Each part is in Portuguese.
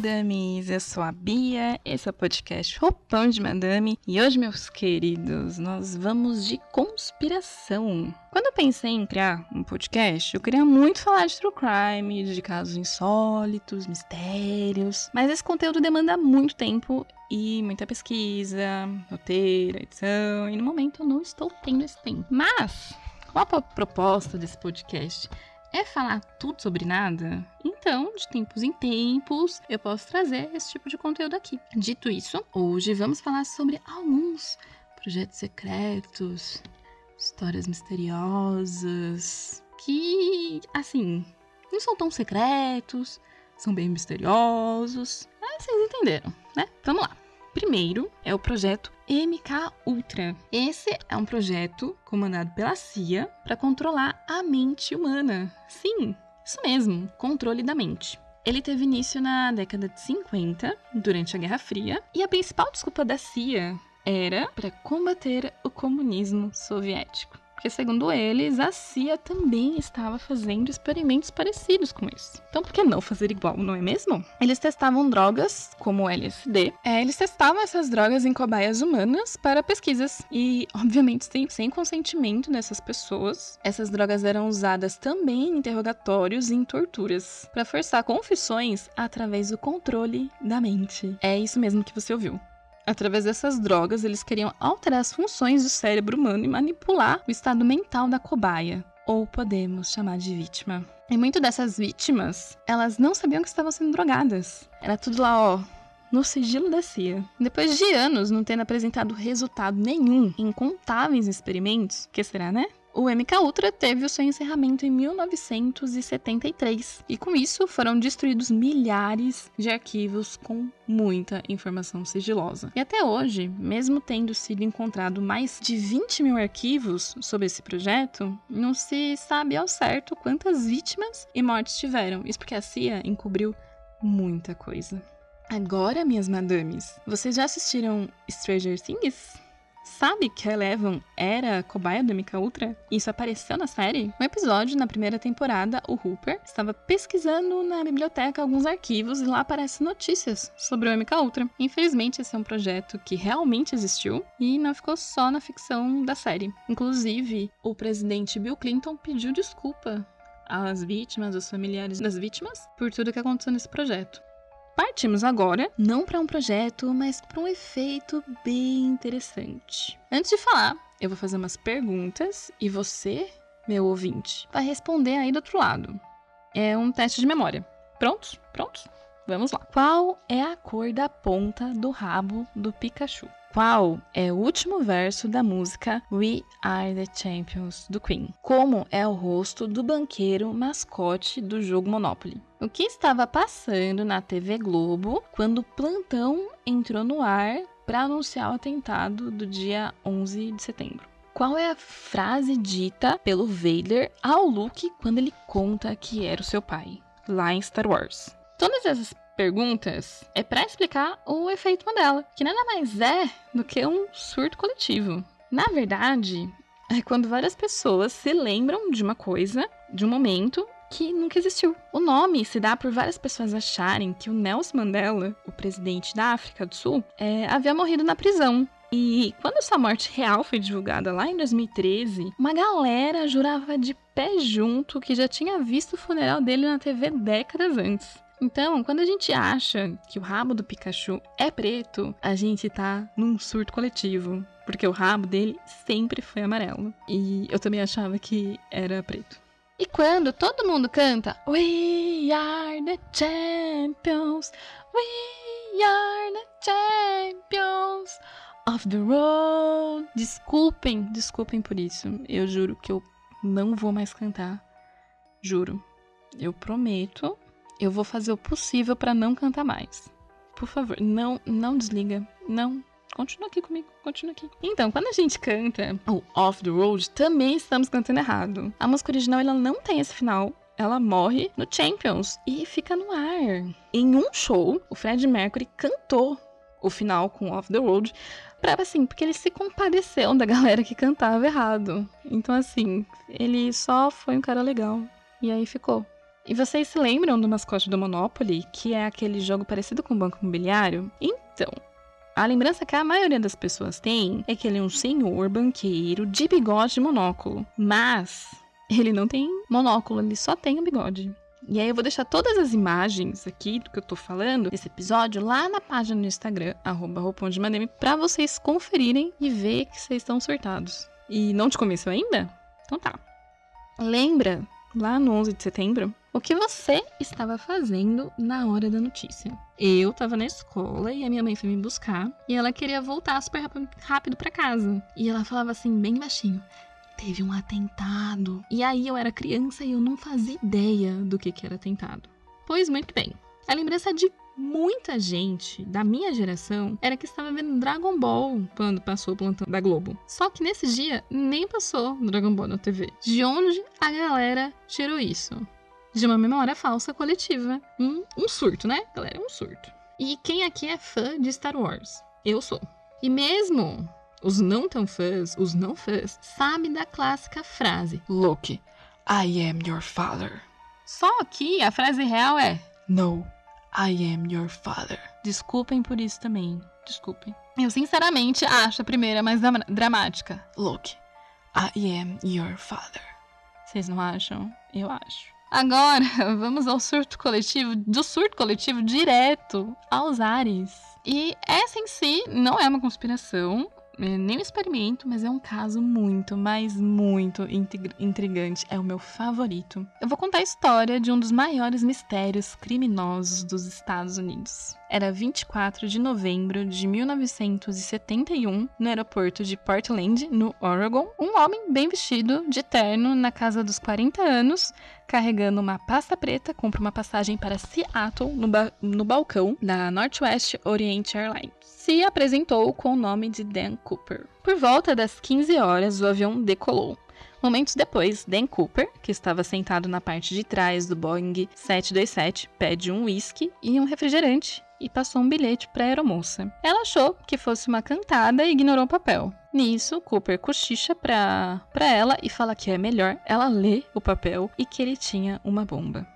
madames! Eu sou a Bia, esse é o podcast Roupão de Madame e hoje, meus queridos, nós vamos de conspiração. Quando eu pensei em criar um podcast, eu queria muito falar de true crime, de casos insólitos, mistérios, mas esse conteúdo demanda muito tempo e muita pesquisa, roteiro, edição, e no momento eu não estou tendo esse tempo. Mas, qual a proposta desse podcast? É falar tudo sobre nada? Então, de tempos em tempos, eu posso trazer esse tipo de conteúdo aqui. Dito isso, hoje vamos falar sobre alguns projetos secretos, histórias misteriosas, que, assim, não são tão secretos, são bem misteriosos. Mas vocês entenderam, né? Vamos lá. Primeiro é o projeto MK Ultra. Esse é um projeto comandado pela CIA para controlar a mente humana. Sim, isso mesmo, controle da mente. Ele teve início na década de 50, durante a Guerra Fria, e a principal desculpa da CIA era para combater o comunismo soviético porque, segundo eles, a CIA também estava fazendo experimentos parecidos com isso. Então, por que não fazer igual, não é mesmo? Eles testavam drogas, como LSD. É, eles testavam essas drogas em cobaias humanas para pesquisas. E, obviamente, sem, sem consentimento dessas pessoas. Essas drogas eram usadas também em interrogatórios e em torturas, para forçar confissões através do controle da mente. É isso mesmo que você ouviu. Através dessas drogas, eles queriam alterar as funções do cérebro humano e manipular o estado mental da cobaia, ou podemos chamar de vítima. E muito dessas vítimas, elas não sabiam que estavam sendo drogadas. Era tudo lá, ó, no sigilo da CIA. Depois de anos não tendo apresentado resultado nenhum em incontáveis experimentos, que será, né? O MK Ultra teve o seu encerramento em 1973 e com isso foram destruídos milhares de arquivos com muita informação sigilosa. E até hoje, mesmo tendo sido encontrado mais de 20 mil arquivos sobre esse projeto, não se sabe ao certo quantas vítimas e mortes tiveram. Isso porque a CIA encobriu muita coisa. Agora, minhas madames, vocês já assistiram Stranger Things? Sabe que a Eleven era cobaia do MK Ultra? Isso apareceu na série? Um episódio, na primeira temporada, o Hooper estava pesquisando na biblioteca alguns arquivos e lá aparecem notícias sobre o MK Ultra. Infelizmente, esse é um projeto que realmente existiu e não ficou só na ficção da série. Inclusive, o presidente Bill Clinton pediu desculpa às vítimas, aos familiares das vítimas, por tudo que aconteceu nesse projeto. Partimos agora, não para um projeto, mas para um efeito bem interessante. Antes de falar, eu vou fazer umas perguntas e você, meu ouvinte, vai responder aí do outro lado. É um teste de memória. Prontos? Prontos? Vamos lá. Qual é a cor da ponta do rabo do Pikachu? Qual é o último verso da música We Are the Champions do Queen? Como é o rosto do banqueiro mascote do jogo Monopoly? O que estava passando na TV Globo quando o plantão entrou no ar para anunciar o atentado do dia 11 de setembro? Qual é a frase dita pelo Vader ao Luke quando ele conta que era o seu pai, lá em Star Wars? Todas essas perguntas é para explicar o efeito Mandela, que nada mais é do que um surto coletivo. Na verdade, é quando várias pessoas se lembram de uma coisa, de um momento que nunca existiu. O nome se dá por várias pessoas acharem que o Nelson Mandela, o presidente da África do Sul, é, havia morrido na prisão. E quando sua morte real foi divulgada lá em 2013, uma galera jurava de pé junto que já tinha visto o funeral dele na TV décadas antes. Então, quando a gente acha que o rabo do Pikachu é preto, a gente tá num surto coletivo. Porque o rabo dele sempre foi amarelo. E eu também achava que era preto. E quando todo mundo canta We are the champions, we are the champions of the world. Desculpem, desculpem por isso. Eu juro que eu não vou mais cantar. Juro. Eu prometo eu vou fazer o possível para não cantar mais. Por favor, não, não desliga. Não. Continua aqui comigo, continua aqui. Então, quando a gente canta o Off the Road, também estamos cantando errado. A música original ela não tem esse final, ela morre no Champions e fica no ar. Em um show, o Fred Mercury cantou o final com Off the Road pra assim, porque ele se compadeceu da galera que cantava errado. Então assim, ele só foi um cara legal. E aí ficou E vocês se lembram do mascote do Monopoly, que é aquele jogo parecido com o Banco Imobiliário? Então, a lembrança que a maioria das pessoas tem é que ele é um senhor banqueiro de bigode e monóculo. Mas ele não tem monóculo, ele só tem o bigode. E aí eu vou deixar todas as imagens aqui do que eu tô falando, desse episódio, lá na página do Instagram, arroba pra vocês conferirem e ver que vocês estão surtados. E não te convenceu ainda? Então tá. Lembra, lá no 11 de setembro, o que você estava fazendo na hora da notícia. Eu estava na escola e a minha mãe foi me buscar e ela queria voltar super rápido para casa. E ela falava assim, bem baixinho: teve um atentado. E aí eu era criança e eu não fazia ideia do que, que era atentado. Pois muito bem. A lembrança de muita gente da minha geração era que estava vendo Dragon Ball quando passou o plantão da Globo. Só que nesse dia nem passou Dragon Ball na TV. De onde a galera tirou isso? De uma memória falsa coletiva. Um, um surto, né, galera? Um surto. E quem aqui é fã de Star Wars? Eu sou. E mesmo os não tão fãs, os não fãs, sabem da clássica frase: Look, I am your father. Só que a frase real é: No, I am your father. Desculpem por isso também. Desculpem. Eu sinceramente acho a primeira mais dramática. Look, I am your father. Vocês não acham? Eu acho. Agora, vamos ao surto coletivo, do surto coletivo direto aos ares. E essa em si não é uma conspiração, é nem um experimento, mas é um caso muito, mas muito intrigante. É o meu favorito. Eu vou contar a história de um dos maiores mistérios criminosos dos Estados Unidos. Era 24 de novembro de 1971, no aeroporto de Portland, no Oregon, um homem bem vestido, de terno, na casa dos 40 anos, carregando uma pasta preta, compra uma passagem para Seattle no, ba no balcão da Northwest Orient Airlines se apresentou com o nome de Dan Cooper. Por volta das 15 horas, o avião decolou. Momentos depois, Dan Cooper, que estava sentado na parte de trás do Boeing 727, pede um whisky e um refrigerante e passou um bilhete para a aeromoça. Ela achou que fosse uma cantada e ignorou o papel. Nisso, Cooper cochicha para ela e fala que é melhor ela ler o papel e que ele tinha uma bomba.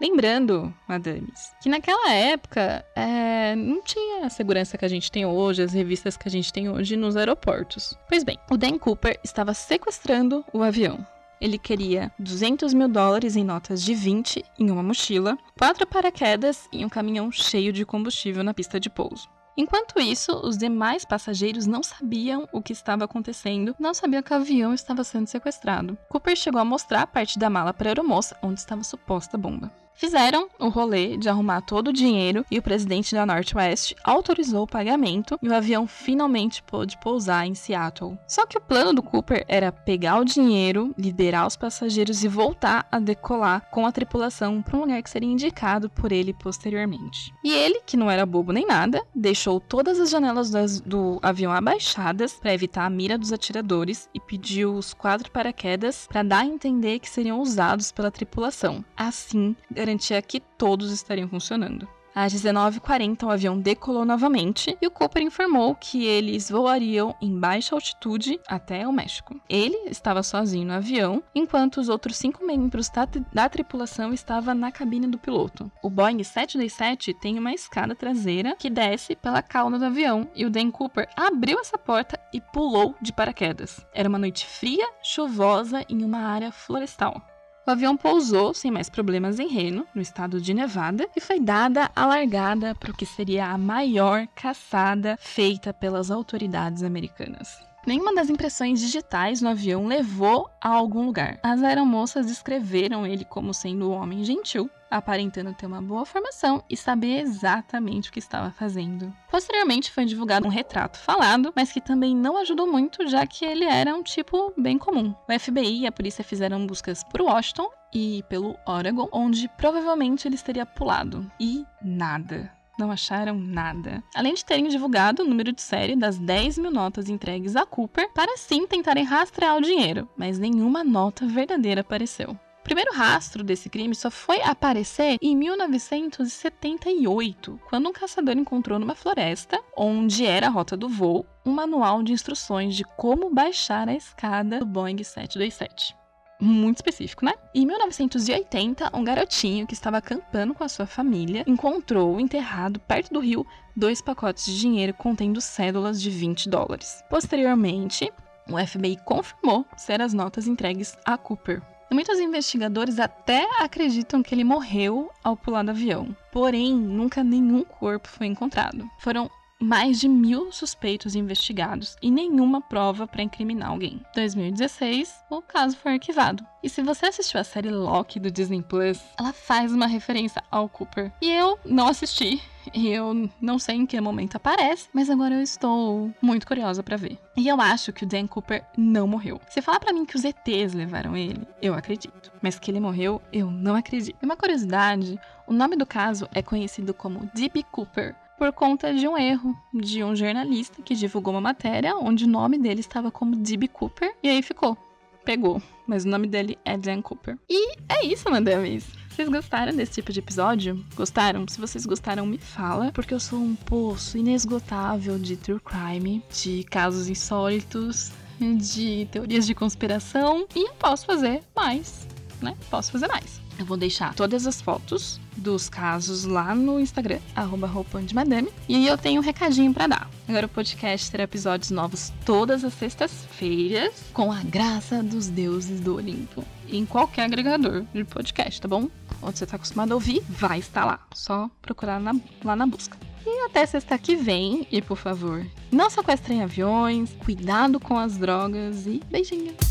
Lembrando, madames, que naquela época é, não tinha a segurança que a gente tem hoje, as revistas que a gente tem hoje nos aeroportos. Pois bem, o Dan Cooper estava sequestrando o avião. Ele queria 200 mil dólares em notas de 20 em uma mochila, quatro paraquedas e um caminhão cheio de combustível na pista de pouso. Enquanto isso, os demais passageiros não sabiam o que estava acontecendo, não sabiam que o avião estava sendo sequestrado. Cooper chegou a mostrar a parte da mala para a aeromoça, onde estava a suposta bomba. Fizeram o rolê de arrumar todo o dinheiro e o presidente da Northwest autorizou o pagamento e o avião finalmente pôde pousar em Seattle. Só que o plano do Cooper era pegar o dinheiro, liberar os passageiros e voltar a decolar com a tripulação para um lugar que seria indicado por ele posteriormente. E ele, que não era bobo nem nada, deixou todas as janelas das, do avião abaixadas para evitar a mira dos atiradores e pediu os quatro paraquedas para dar a entender que seriam usados pela tripulação. Assim, garantia que todos estariam funcionando. Às 19h40, o avião decolou novamente e o Cooper informou que eles voariam em baixa altitude até o México. Ele estava sozinho no avião, enquanto os outros cinco membros da, da tripulação estavam na cabine do piloto. O Boeing 727 tem uma escada traseira que desce pela cauda do avião e o Dan Cooper abriu essa porta e pulou de paraquedas. Era uma noite fria, chuvosa em uma área florestal. O avião pousou sem mais problemas em Reno, no estado de Nevada, e foi dada a largada para o que seria a maior caçada feita pelas autoridades americanas. Nenhuma das impressões digitais no avião levou a algum lugar. As aeromoças descreveram ele como sendo um homem gentil, aparentando ter uma boa formação e saber exatamente o que estava fazendo. Posteriormente foi divulgado um retrato falado, mas que também não ajudou muito, já que ele era um tipo bem comum. O FBI e a polícia fizeram buscas por Washington e pelo Oregon, onde provavelmente ele teria pulado. E nada não acharam nada. Além de terem divulgado o número de série das 10 mil notas entregues a Cooper para sim tentarem rastrear o dinheiro, mas nenhuma nota verdadeira apareceu. O primeiro rastro desse crime só foi aparecer em 1978, quando um caçador encontrou numa floresta, onde era a rota do voo, um manual de instruções de como baixar a escada do Boeing 727. Muito específico, né? Em 1980, um garotinho que estava acampando com a sua família encontrou enterrado perto do rio dois pacotes de dinheiro contendo cédulas de 20 dólares. Posteriormente, o FBI confirmou ser as notas entregues a Cooper. Muitos investigadores até acreditam que ele morreu ao pular do avião. Porém, nunca nenhum corpo foi encontrado. Foram mais de mil suspeitos investigados e nenhuma prova para incriminar alguém. Em 2016, o caso foi arquivado. E se você assistiu a série Loki do Disney Plus, ela faz uma referência ao Cooper. E eu não assisti, eu não sei em que momento aparece, mas agora eu estou muito curiosa para ver. E eu acho que o Dan Cooper não morreu. Se falar para mim que os ETs levaram ele, eu acredito. Mas que ele morreu, eu não acredito. E uma curiosidade, o nome do caso é conhecido como D.B. Cooper, por conta de um erro de um jornalista que divulgou uma matéria onde o nome dele estava como D.B. Cooper e aí ficou. Pegou, mas o nome dele é Dan Cooper. E é isso, madames. Vocês gostaram desse tipo de episódio? Gostaram? Se vocês gostaram, me fala, porque eu sou um poço inesgotável de true crime, de casos insólitos, de teorias de conspiração e posso fazer mais, né? Posso fazer mais. Eu vou deixar todas as fotos dos casos lá no Instagram, arroba Madame. E aí eu tenho um recadinho para dar. Agora o podcast terá episódios novos todas as sextas-feiras, com a graça dos deuses do Olimpo. Em qualquer agregador de podcast, tá bom? Onde você tá acostumado a ouvir, vai estar lá. Só procurar na, lá na busca. E até sexta que vem, e por favor, não sequestrem aviões, cuidado com as drogas e beijinhos!